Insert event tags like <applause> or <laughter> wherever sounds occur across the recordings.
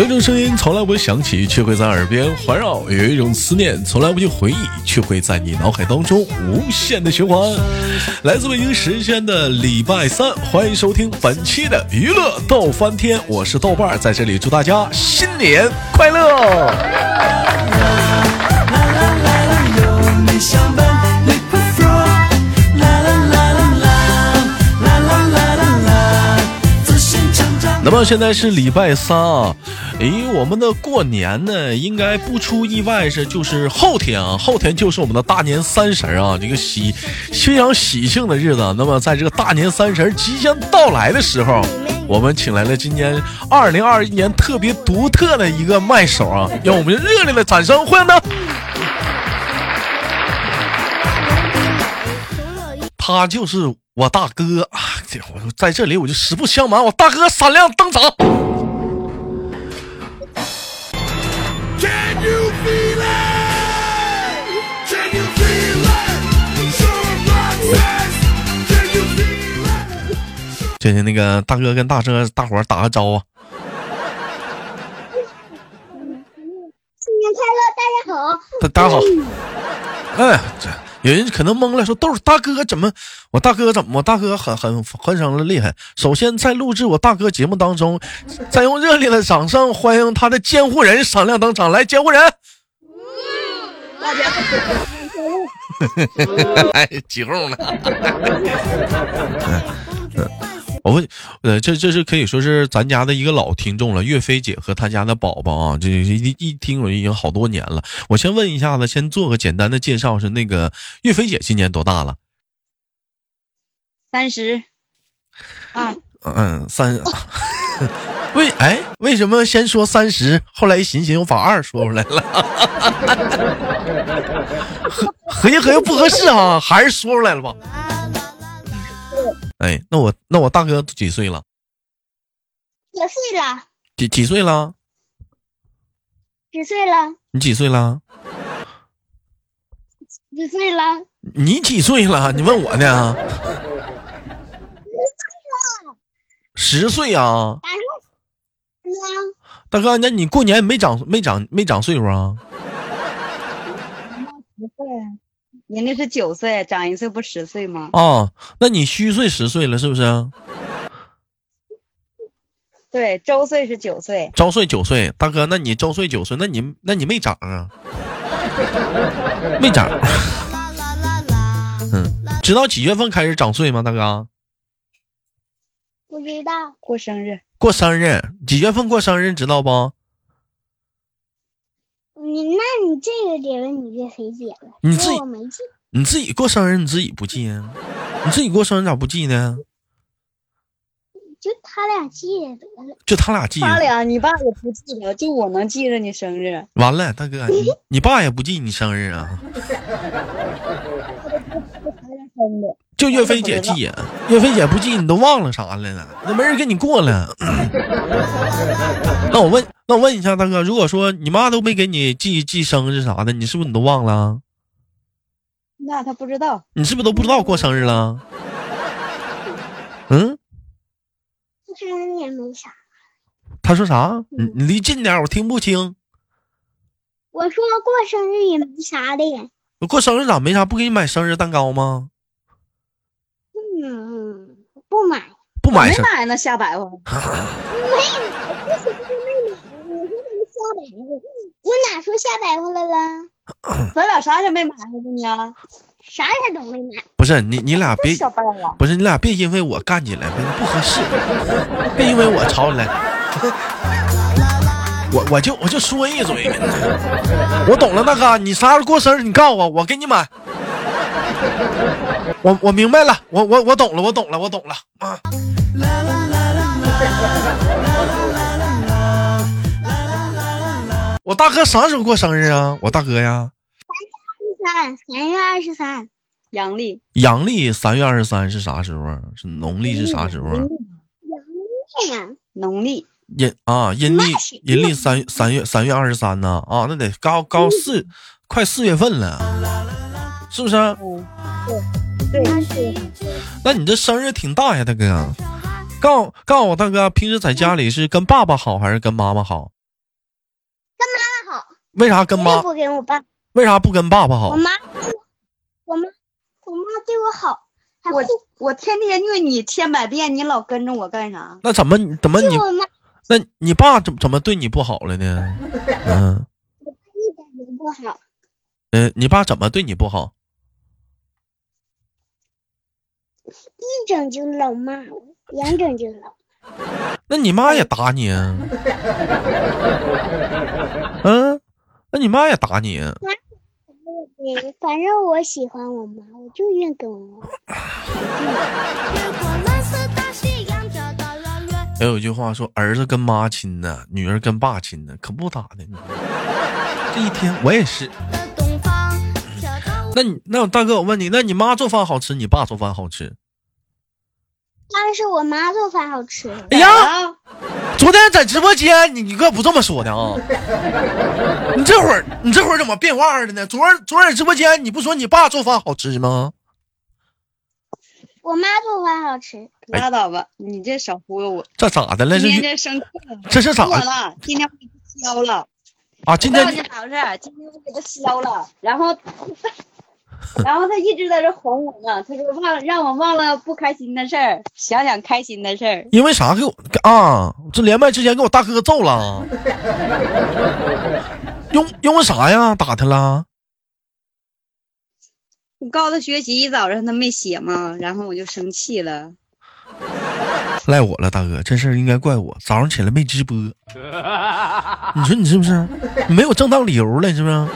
有一种声音从来不会响起，却会在耳边环绕；有一种思念从来不去回忆，却会在你脑海当中无限的循环。来自北京时间的礼拜三，欢迎收听本期的娱乐逗翻天，我是豆瓣，在这里祝大家新年快乐。那么现在是礼拜三啊，诶，我们的过年呢，应该不出意外是就是后天啊，后天就是我们的大年三十啊，这个喜非常喜庆的日子。那么在这个大年三十即将到来的时候，我们请来了今年二零二一年特别独特的一个麦手啊，让我们热烈的掌声欢迎他。他就是我大哥啊！这我在这里我就实不相瞒，我大哥闪亮登场。谢谢那个大哥跟大车大伙打个招呼。新年快乐，大家好。大大家好。哎，这。有人可能懵了，说豆大哥怎么？我大哥怎么？我大哥很很很生的厉害。首先在录制我大哥节目当中，再用热烈的掌声欢迎他的监护人闪亮登场。来，监护人。大起哄了。<laughs> <laughs> 我问，呃，这这是可以说是咱家的一个老听众了，岳飞姐和她家的宝宝啊，这一一听我已经好多年了。我先问一下子，先做个简单的介绍，是那个岳飞姐今年多大了？三十。啊。嗯，三。<laughs> 为哎，为什么先说三十，后来一寻思又把二说出来了？<laughs> 合合计合计不合适啊，还是说出来了吧。哎，那我那我大哥几岁了？几岁了？几几岁了？几岁了？你几岁了？几岁了？你几岁了？你问我呢？十岁啊！大哥，那你过年没长没长没长岁数啊？十岁。你那是九岁，长一岁不十岁吗？哦，那你虚岁十岁了，是不是？对，周岁是九岁。周岁九岁，大哥，那你周岁九岁，那你那你没长啊？没长。嗯，知道几月份开始长岁吗，大哥？不知道。过生日。过生日，几月份过生日？知道不？你那你这个得问你岳飞姐了，你自己我没记，你自己过生日你自己不记啊？你自己过生日咋不记呢？就他俩记得得了，就他俩记。他俩你爸也不记得，就我能记着你生日。完了，大哥，你 <laughs> 你爸也不记你生日啊？就岳飞姐记呀，岳飞姐不记你都忘了啥了呢？那没人跟你过了。<coughs> 那我问，那我问一下大哥，如果说你妈都没给你记记生日啥的，你是不是你都忘了？那他不知道，你是不是都不知道过生日了？嗯？生日也没啥。他说啥？你你离近点，我听不清。我说过生日也没啥的。过生日咋没啥？不给你买生日蛋糕吗？嗯，不买，不买，没买呢，瞎白话。没，我说没买，我说怎么瞎白话？我哪说瞎白话来了？咱俩啥也没买呢，啥也都没买。不是你，你俩别，不是你俩别因为我干起来，不合适，别因为我吵起来。我我就我就说一嘴，我懂了，大哥，你啥时候过生日？你告诉我，我给你买。我我明白了，我我我懂了，我懂了，我懂了啊！<laughs> 我大哥啥时候过生日啊？我大哥呀，三月二十三，三月二十三，阳历。阳历三月二十三是啥时候？是农历是啥时候？阳历呀，农历。阴啊，阴历阴历三三月三月二十三呢？啊，那得高高四，快四月份了，是不是？对对。那你这生日挺大呀，大哥。告告诉我大哥，平时在家里是跟爸爸好还是跟妈妈好？跟妈妈好为啥跟妈？不跟我爸。为啥不跟爸爸好？我妈，我妈，我妈对我好。我我天天虐你千百遍，你老跟着我干啥？那怎么怎么你？那你爸怎怎么对你不好了呢？<laughs> 嗯，一点都不好。嗯，你爸怎么对你不好？一整就老骂我，两整就老。那你妈也打你啊？<laughs> 嗯，那你妈也打你？反正我喜欢我妈，我就愿跟我妈。还有一句话说：“儿子跟妈亲呢，女儿跟爸亲呢，可不咋的。”这一天我也是。那你那大哥，我问你，那你妈做饭好吃，你爸做饭好吃？当然是我妈做饭好吃。哎呀，昨天在直播间，你你哥不这么说的啊！你这会儿你这会儿怎么变化了呢？昨儿昨儿在直播间你不说你爸做饭好吃吗？我妈做饭好吃。拉倒吧，你这少忽悠我。这咋的了？今天这生气了。这是咋了？今天我给他削了。啊，今天。今天我给他削了，然后。<laughs> 然后他一直在这哄我呢，他说忘让我忘了不开心的事儿，想想开心的事儿。因为啥给我啊？这连麦之前给我大哥揍了，<laughs> 用用啥呀？打他了？我告诉他学习一，早上他没写嘛，然后我就生气了。赖我了，大哥，这事儿应该怪我，早上起来没直播。你说你是不是？没有正当理由了，是不是？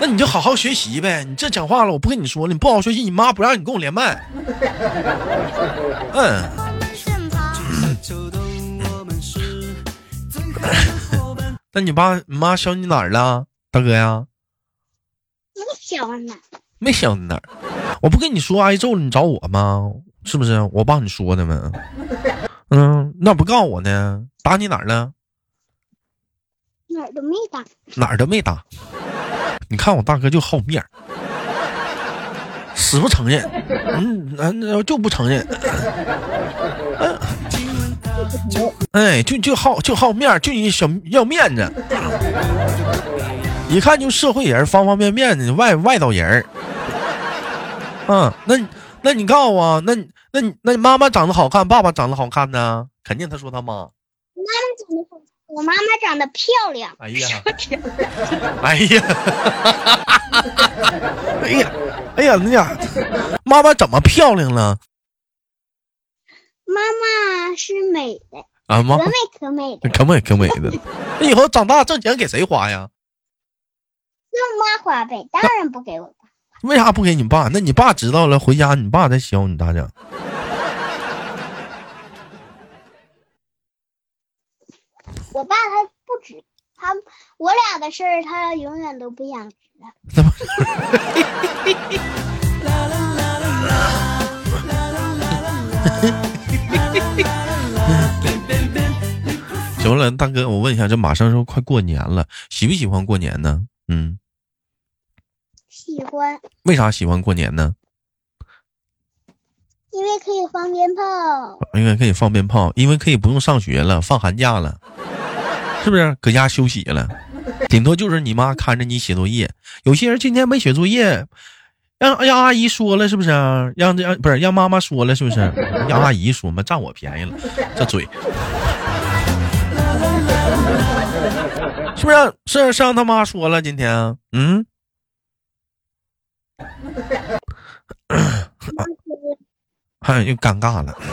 那你就好好学习呗！你这讲话了，我不跟你说了，你不好好学习，你妈不让你跟我连麦。<laughs> 嗯。那你爸、你妈想你哪儿了，大哥呀？没削哪儿？没想你哪儿？我不跟你说挨揍了，你找我吗？是不是？我帮你说的吗？嗯，那不告诉我呢？打你哪儿了？哪儿都没打。哪儿都没打。你看我大哥就好面，死不承认，嗯，那就不承认，嗯哎，就就好就好面就你小要面子，一看就社会人，方方面面的外外道人，嗯，那那你告诉我，那那那妈妈长得好看，爸爸长得好看呢？肯定他说他妈，妈妈长得好。我妈妈长得漂亮。哎呀！<laughs> <laughs> 哎呀！<laughs> 哎呀！哎呀！那呀，妈妈怎么漂亮了？妈妈是美的啊，可美可美的，可美可美的。那以后长大挣钱给谁花呀？让妈花呗，当然不给我爸。为啥不给你爸？那你爸知道了，回家你爸再削你咋整？我爸他不止他我俩的事儿，他永远都不想知道。<laughs> 行了，大哥，我问一下，这马上说快过年了，喜不喜欢过年呢？嗯，喜欢。为啥喜欢过年呢？因为可以放鞭炮。因为可以放鞭炮，因为可以不用上学了，放寒假了。是不是搁家休息了？顶多就是你妈看着你写作业。有些人今天没写作业，让让阿姨说了，是不是？让让不是让妈妈说了，是不是？让阿姨说嘛，占我便宜了，这嘴，是不是？是是让他妈说了，今天，嗯，哎，又尴尬了。<laughs>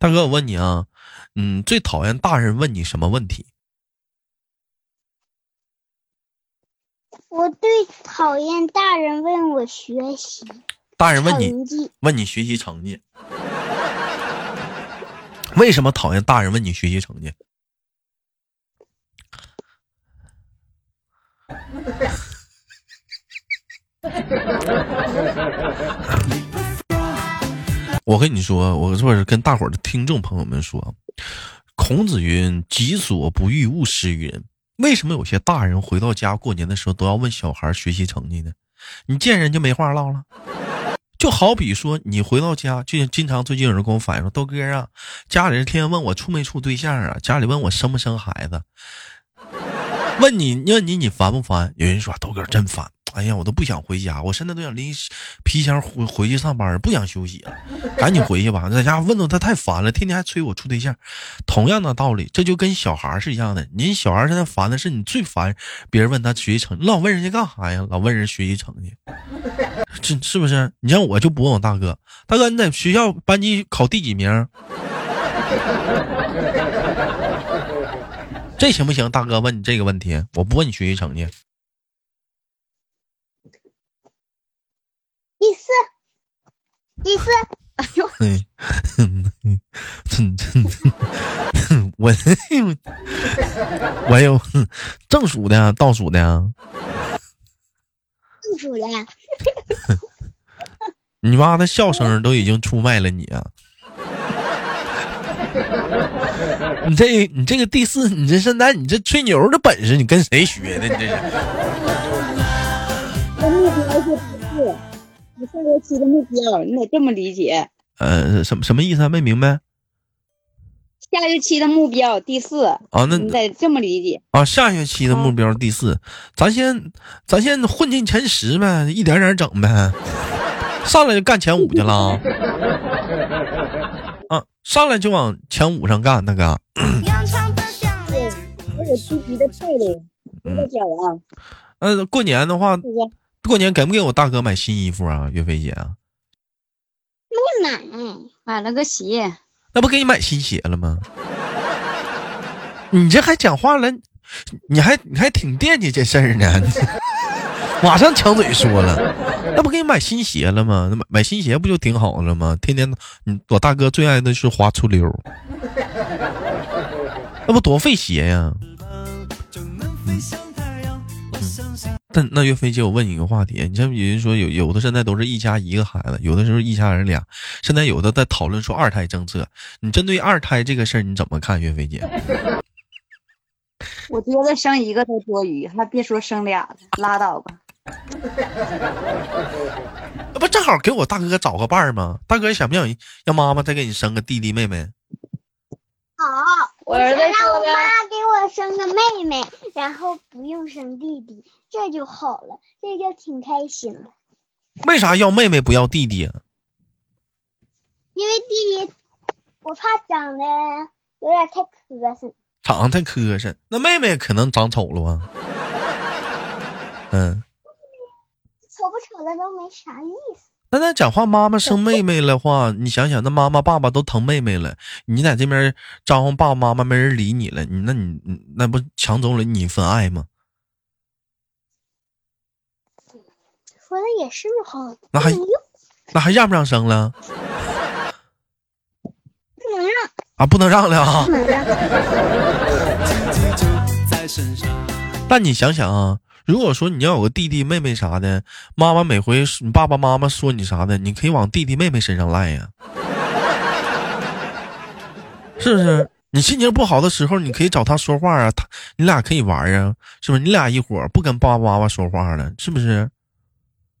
大哥，我问你啊，嗯，最讨厌大人问你什么问题？我最讨厌大人问我学习。大人问你问你学习成绩？为什么讨厌大人问你学习成绩？<laughs> 我跟你说，我这是跟大伙儿的听众朋友们说，孔子云：“己所不欲，勿施于人。”为什么有些大人回到家过年的时候都要问小孩学习成绩呢？你见人就没话唠了，就好比说你回到家，就经常最近有人跟我反映说，豆哥啊，家里人天天问我处没处对象啊，家里问我生不生孩子，问你问你你烦不烦？有人说豆哥真烦。哎呀，我都不想回家，我现在都想拎皮箱回回去上班，不想休息了，赶紧回去吧。在家问到他太烦了，天天还催我处对象。同样的道理，这就跟小孩是一样的。您小孩现在烦的是你最烦别人问他学习成，你老问人家干啥呀？老问人学习成绩，这是不是？你像我就不问我大哥，大哥你在学校班级考第几名？<laughs> 这行不行？大哥问你这个问题，我不问你学习成绩。第四，第四，哎呦，我我有正数的，倒数的，正数的。你妈的笑声都已经出卖了你啊！你这你这个第四，你这现在你这吹牛的本事，你跟谁学的？你这是？你下学期的目标，你得这么理解。呃，什么什么意思啊？没明白。下学期的目标第四啊，那你得这么理解啊。下学期的目标第四，咱先咱先混进前十呗，一点点整呗。上来就干前五去了。啊，上来就往前五上干，大哥。对，我有积极的态度，不要讲啊。嗯，过年的话。过年给不给我大哥买新衣服啊，岳飞姐啊？没买，买了个鞋。那不给你买新鞋了吗？<laughs> 你这还讲话了？你还你还挺惦记这事儿呢？<laughs> 马上抢嘴说了，那不给你买新鞋了吗？那买买新鞋不就挺好了吗？天天，你我大哥最爱的是滑出溜，那不多费鞋呀？但那岳飞姐，我问你一个话题，你像有人说有有的现在都是一家一个孩子，有的时候一家人俩，现在有的在讨论说二胎政策，你针对二胎这个事儿你怎么看？岳飞姐，我觉得生一个都多余，还别说生俩了，拉倒吧。那不正好给我大哥找个伴儿吗？大哥想不想让妈妈再给你生个弟弟妹妹？好，我儿子让我妈给我生个妹妹，然后不用生弟弟，这就好了，这就挺开心了。为啥要妹妹不要弟弟啊？因为弟弟我怕长得有点太磕碜。长得太磕碜，那妹妹可能长丑了吧？嗯，丑不丑的都没啥意思。那那讲话，妈妈生妹妹的话，你想想，那妈妈爸爸都疼妹妹了，你在这边招呼爸爸妈妈，没人理你了，你那你那不抢走了你一份爱吗？说的也是哈，那还那还让不让生了？不能让啊，不能让了啊！<laughs> 但你想想啊。如果说你要有个弟弟妹妹啥的，妈妈每回你爸爸妈妈说你啥的，你可以往弟弟妹妹身上赖呀，<laughs> 是不是？你心情不好的时候，你可以找他说话啊，他你俩可以玩啊，是不是？你俩一伙不跟爸爸妈妈说话了，是不是？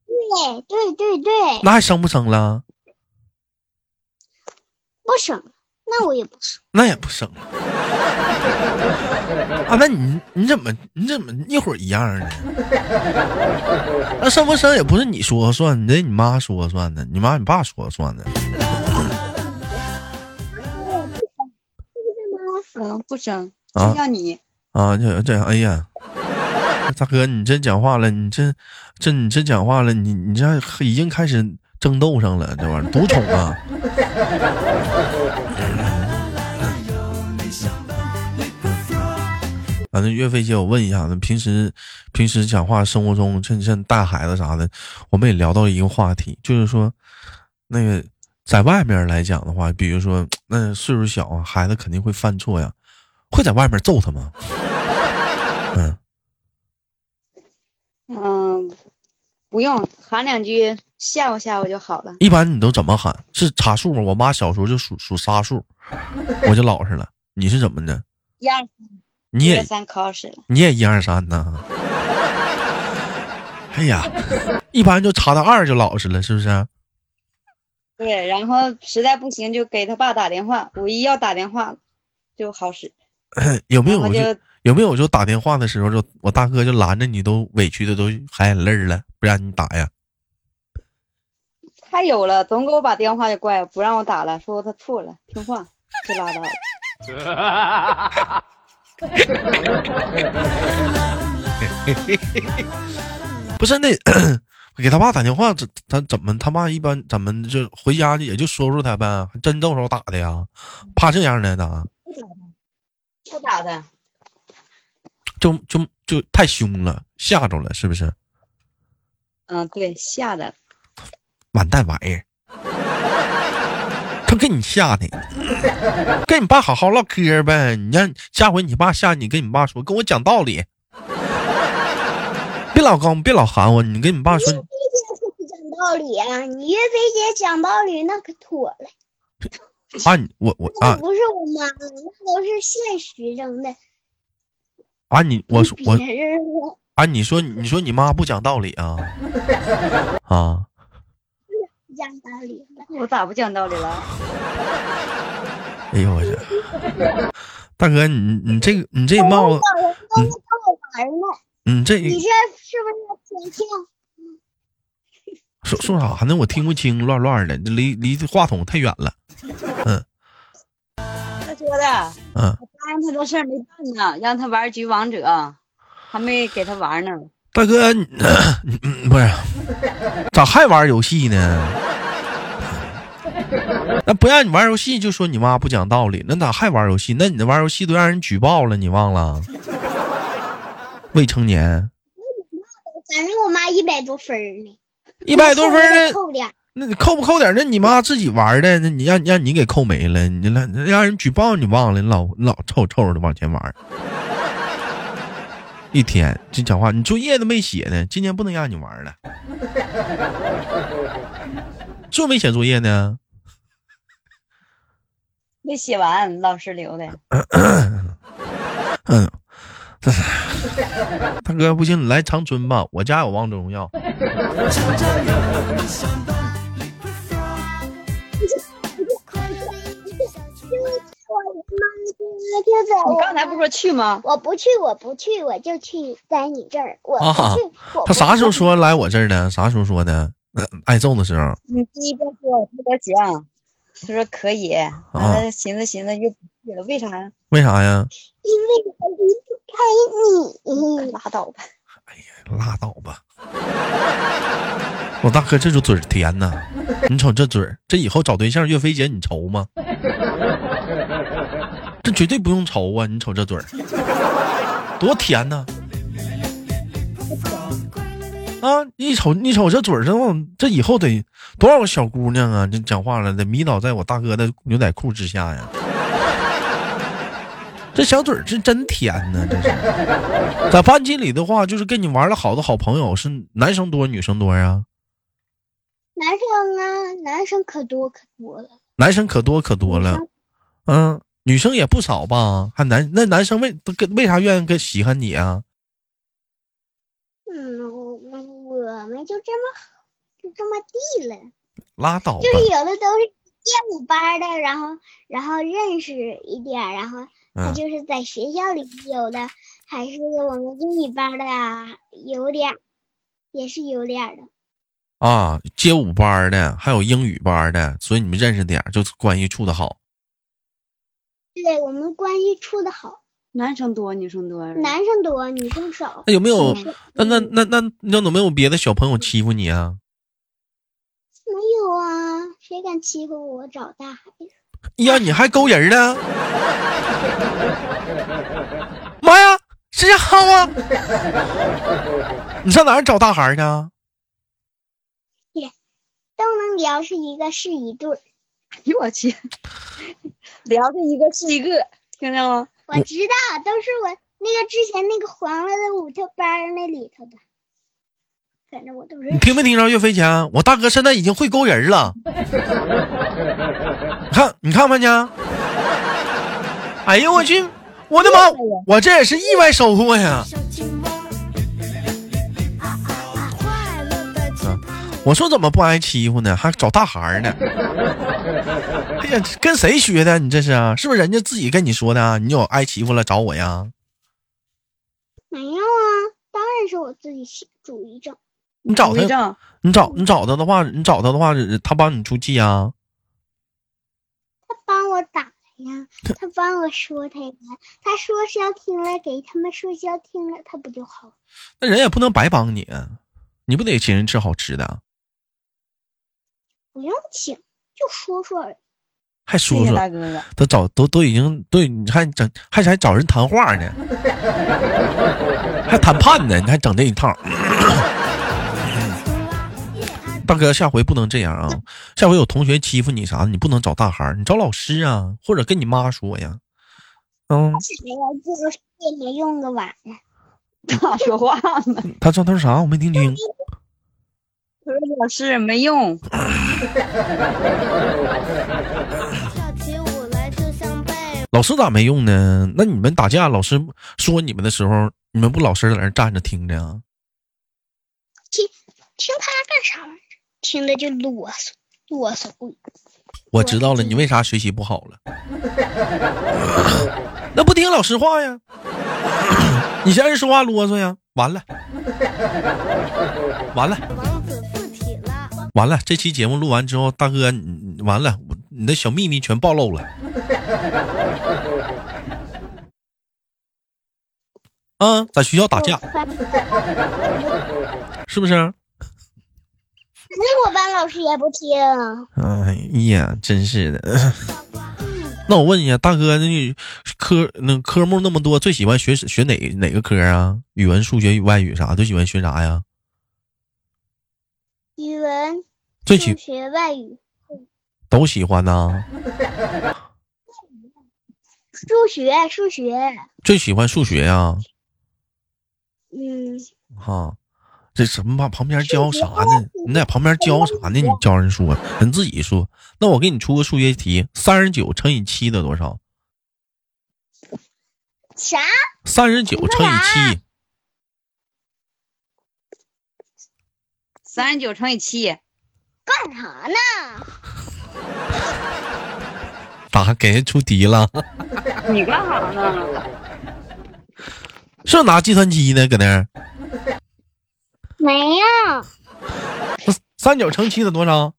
对对对对。那还生不生了？不生。那我也不生，那也不生 <laughs> 啊！那你你怎么你怎么一会儿一样呢？那生不生也不是你说了算，你得你妈说了算的，你妈你爸说了算的。嗯，不生啊，要你啊！这这哎呀，大哥，你这讲话了，你这这你这讲话了，你你这已经开始争斗上了，这玩意儿独宠啊！反正岳飞姐，我问一下，那平时平时讲话，生活中像像带孩子啥的，我们也聊到一个话题，就是说，那个在外面来讲的话，比如说那岁数小啊，孩子肯定会犯错呀，会在外面揍他吗？<laughs> 嗯嗯，不用喊两句吓唬吓唬就好了。一般你都怎么喊？是查数吗？我妈小时候就数数仨数，我就老实了。你是怎么的？一二你也三考试了，你也一二三呢？<laughs> 哎呀，一般就查到二就老实了，是不是？对，然后实在不行就给他爸打电话，五一要打电话就好使。<clears throat> 有没有然后就就有没有就打电话的时候，就我大哥就拦着你，都委屈的都含眼泪了，不让你打呀？太有了，总给我把电话就挂了，不让我打了，说他错了，听话就拉倒了。<laughs> <laughs> 不是那 <coughs> 给他爸打电话，怎他怎么他爸一般怎么就回家也就说说他呗，还真动手打的呀？怕这样的呢？不打的，就就就太凶了，吓着了，是不是？嗯，对，吓的。完蛋玩意儿，他给你吓的，跟你爸好好唠嗑呗。你让下回你爸吓你，跟你爸说，跟我讲道理，别老高，别老喊我，你跟你爸说，岳飞姐可不讲道理啊！你岳飞姐讲道理那可妥了，啊，你我我啊不是我妈，那都是现实中的。啊你我说我啊你说你说你妈不讲道理啊 <laughs> 啊。不讲道理了，我咋不讲道理了？哎呦我去，大哥，你你这个你这帽子，老人都跟我玩呢。你这你这是不是？说说啥呢？我听不清，乱乱的，离离话筒太远了。嗯他说的，嗯，我答应他的事儿没办呢，让他玩局王者，还没给他玩呢。大哥，<clears throat> 不是咋还玩游戏呢？<laughs> 那不让你玩游戏，就说你妈不讲道理，那咋还玩游戏？那你那玩游戏都让人举报了，你忘了？未成年，反正我妈一百多分呢，一百多分儿呢，扣点。那你扣不扣点？那你妈自己玩的，那你让让你给扣没了，你让让人举报你忘了，你老老臭臭的往前玩儿，一天这讲话，你作业都没写呢，今天不能让你玩了，<laughs> 做没写作业呢？没写完，老师留的。<coughs> 嗯，<coughs> 大哥不行，你来长春吧，我家有王者荣耀。<laughs> 你刚才不说去吗？我不去，我不去，我就去在你这儿。我啊不去，我他啥时候？说来我这儿的？啥时候说的？呃 <laughs> 挨揍的时候。你第一个说不得行，他说可以，完了寻思寻思又不去了，为啥呀？为啥呀？因为我离不开你。拉倒吧。哎呀拉倒吧！<laughs> 我大哥这就嘴甜呐，你瞅这嘴儿，这以后找对象，岳飞姐你愁吗？这绝对不用愁啊！你瞅这嘴儿，多甜呐！啊，一瞅你瞅这嘴儿，这以后得多少个小姑娘啊？这讲话了，得迷倒在我大哥的牛仔裤之下呀！这小嘴儿是真甜呐，这是。在班级里的话，就是跟你玩的好的好朋友是男生多女生多呀？男生啊，男生可多可多了。男生可多可多了，嗯，女生也不少吧？还男那男生为都跟为啥愿意跟喜欢你啊？嗯，我我们就这么就这么地了。拉倒吧！就是有的都是街舞班的，然后然后认识一点，然后他嗯就是在学校里有的，还是我们英语班的啊，有点，也是有点的。啊，街舞班的，还有英语班的，所以你们认识点，就关系处的好。对我们关系处的好，男生多，女生多。男生多，女生少。那有没有？嗯那那那那那有没有别的小朋友欺负你啊？没有啊？谁敢欺负我找大孩子？呀，你还勾人呢？妈呀，是这样吗？你上哪儿找大孩儿去啊？<laughs> 都能聊是一个是一对儿。哎呦我去，聊着一个是一个，听着吗？我知道，都是我那个之前那个黄了的舞跳班那里头的，反正我都是你听没听着岳飞强？我大哥现在已经会勾人了。<laughs> 你看，你看没见？哎呦我去！我的妈！我这也是意外收获呀！我说怎么不挨欺负呢？还找大孩儿呢？<laughs> 哎呀，跟谁学的？你这是啊？是不是人家自己跟你说的啊？你有挨欺负了找我呀？没有啊，当然是我自己写主意整。你找他，你找你找他的话，你找他的话，他帮你出气啊？他帮我打他呀，他帮我说他呀，他说是要听了，给他们说是要听了，他不就好了？那人也不能白帮你啊，你不得请人吃好吃的啊，不用请，就说说而已。谢谢还说说大哥哥。都找都都已经对，你还整还还找人谈话呢，还谈判呢，你还整这一套。大哥，下回不能这样啊！下回有同学欺负你啥的，你不能找大孩儿，你找老师啊，或者跟你妈说呀。嗯，谁呀？就是也没用个碗呢。<laughs> 咋说话呢？他说他说啥？我没听清。他说老师没用，跳起舞来就像被老师咋没用呢？那你们打架，老师说你们的时候，你们不老实在那站着听着啊？听听他干啥玩意儿？听着就啰嗦啰嗦。我知道了，你为啥学习不好了？<laughs> 那不听老师话呀？<coughs> 你嫌人说话啰嗦呀？完了，完了。完了！这期节目录完之后，大哥，你你完了，你的小秘密全暴露了。<laughs> 啊，在学校打架 <laughs> 是不是？那我班老师也不听。哎呀，真是的。<laughs> 那我问一下，大哥，那你科那科目那么多，最喜欢学学哪哪个科啊？语文、数学、外语啥？最喜欢学啥呀？语文、最喜数学、外语、都喜欢呐？数学、数学。最喜欢数学呀？嗯，哈，这什么吧？旁边教啥呢？你在旁边教啥呢？你教人说，人自己说。那我给你出个数学题：三十九乘以七得多少？啥？三十九乘以七，三十九乘以七，干啥呢？<laughs> 咋给人出题了？<laughs> 你干啥呢？是拿计算机呢？搁那儿？没有。那三九乘七得多少？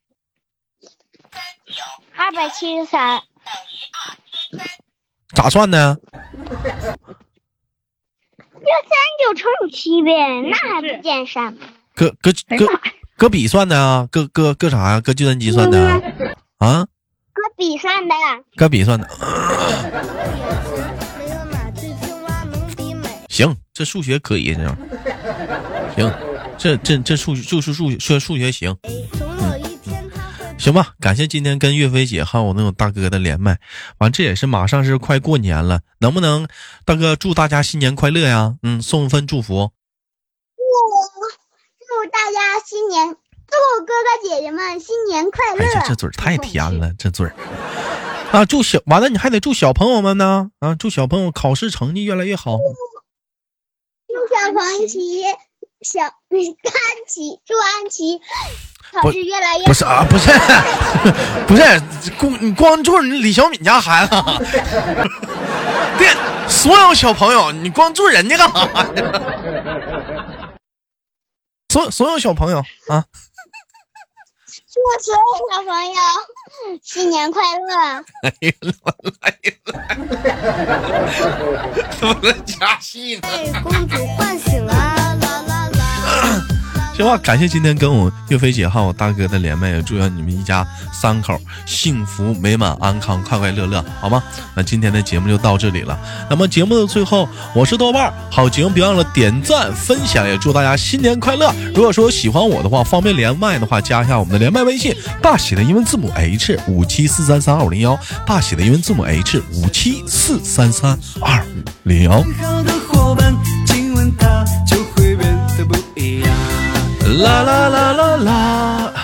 二百七十三。咋算的？就三九乘以七呗，那还不见山吗？搁搁搁搁笔算的啊？搁搁搁啥呀？搁计算机算的啊？啊？搁笔算的。搁笔算的。行，这数学可以这样。行，这这这数就是数学数学行。行吧，感谢今天跟岳飞姐还有我那种大哥的连麦，完这也是马上是快过年了，能不能大哥祝大家新年快乐呀？嗯，送份祝福。祝大家新年，祝哥哥姐姐们新年快乐。哎呀，这嘴儿太甜了，这嘴儿啊！祝小完了，你还得祝小朋友们呢啊！祝小朋友考试成绩越来越好。祝小黄旗、小安琪，祝安琪考试越来越不是啊，不是，<laughs> 不是，光你光祝你李小敏家孩子，<laughs> 对，所有小朋友，你光祝人家干嘛呀？所所有小朋友啊，祝所有小朋友新年快乐。哎呀，来了，<laughs> 怎么能加戏呢？被公主唤醒了。感谢今天跟我岳飞姐还有我大哥的连麦，也祝愿你们一家三口幸福美满、安康、快快乐乐，好吗？那今天的节目就到这里了。那么节目的最后，我是豆瓣，好节目别忘了点赞分享，也祝大家新年快乐。如果说喜欢我的话，方便连麦的话，加一下我们的连麦微信，大写的英文字母 H 五七四三三二五零幺，大写的英文字母 H 五七四三三二五零幺。啦啦啦啦啦。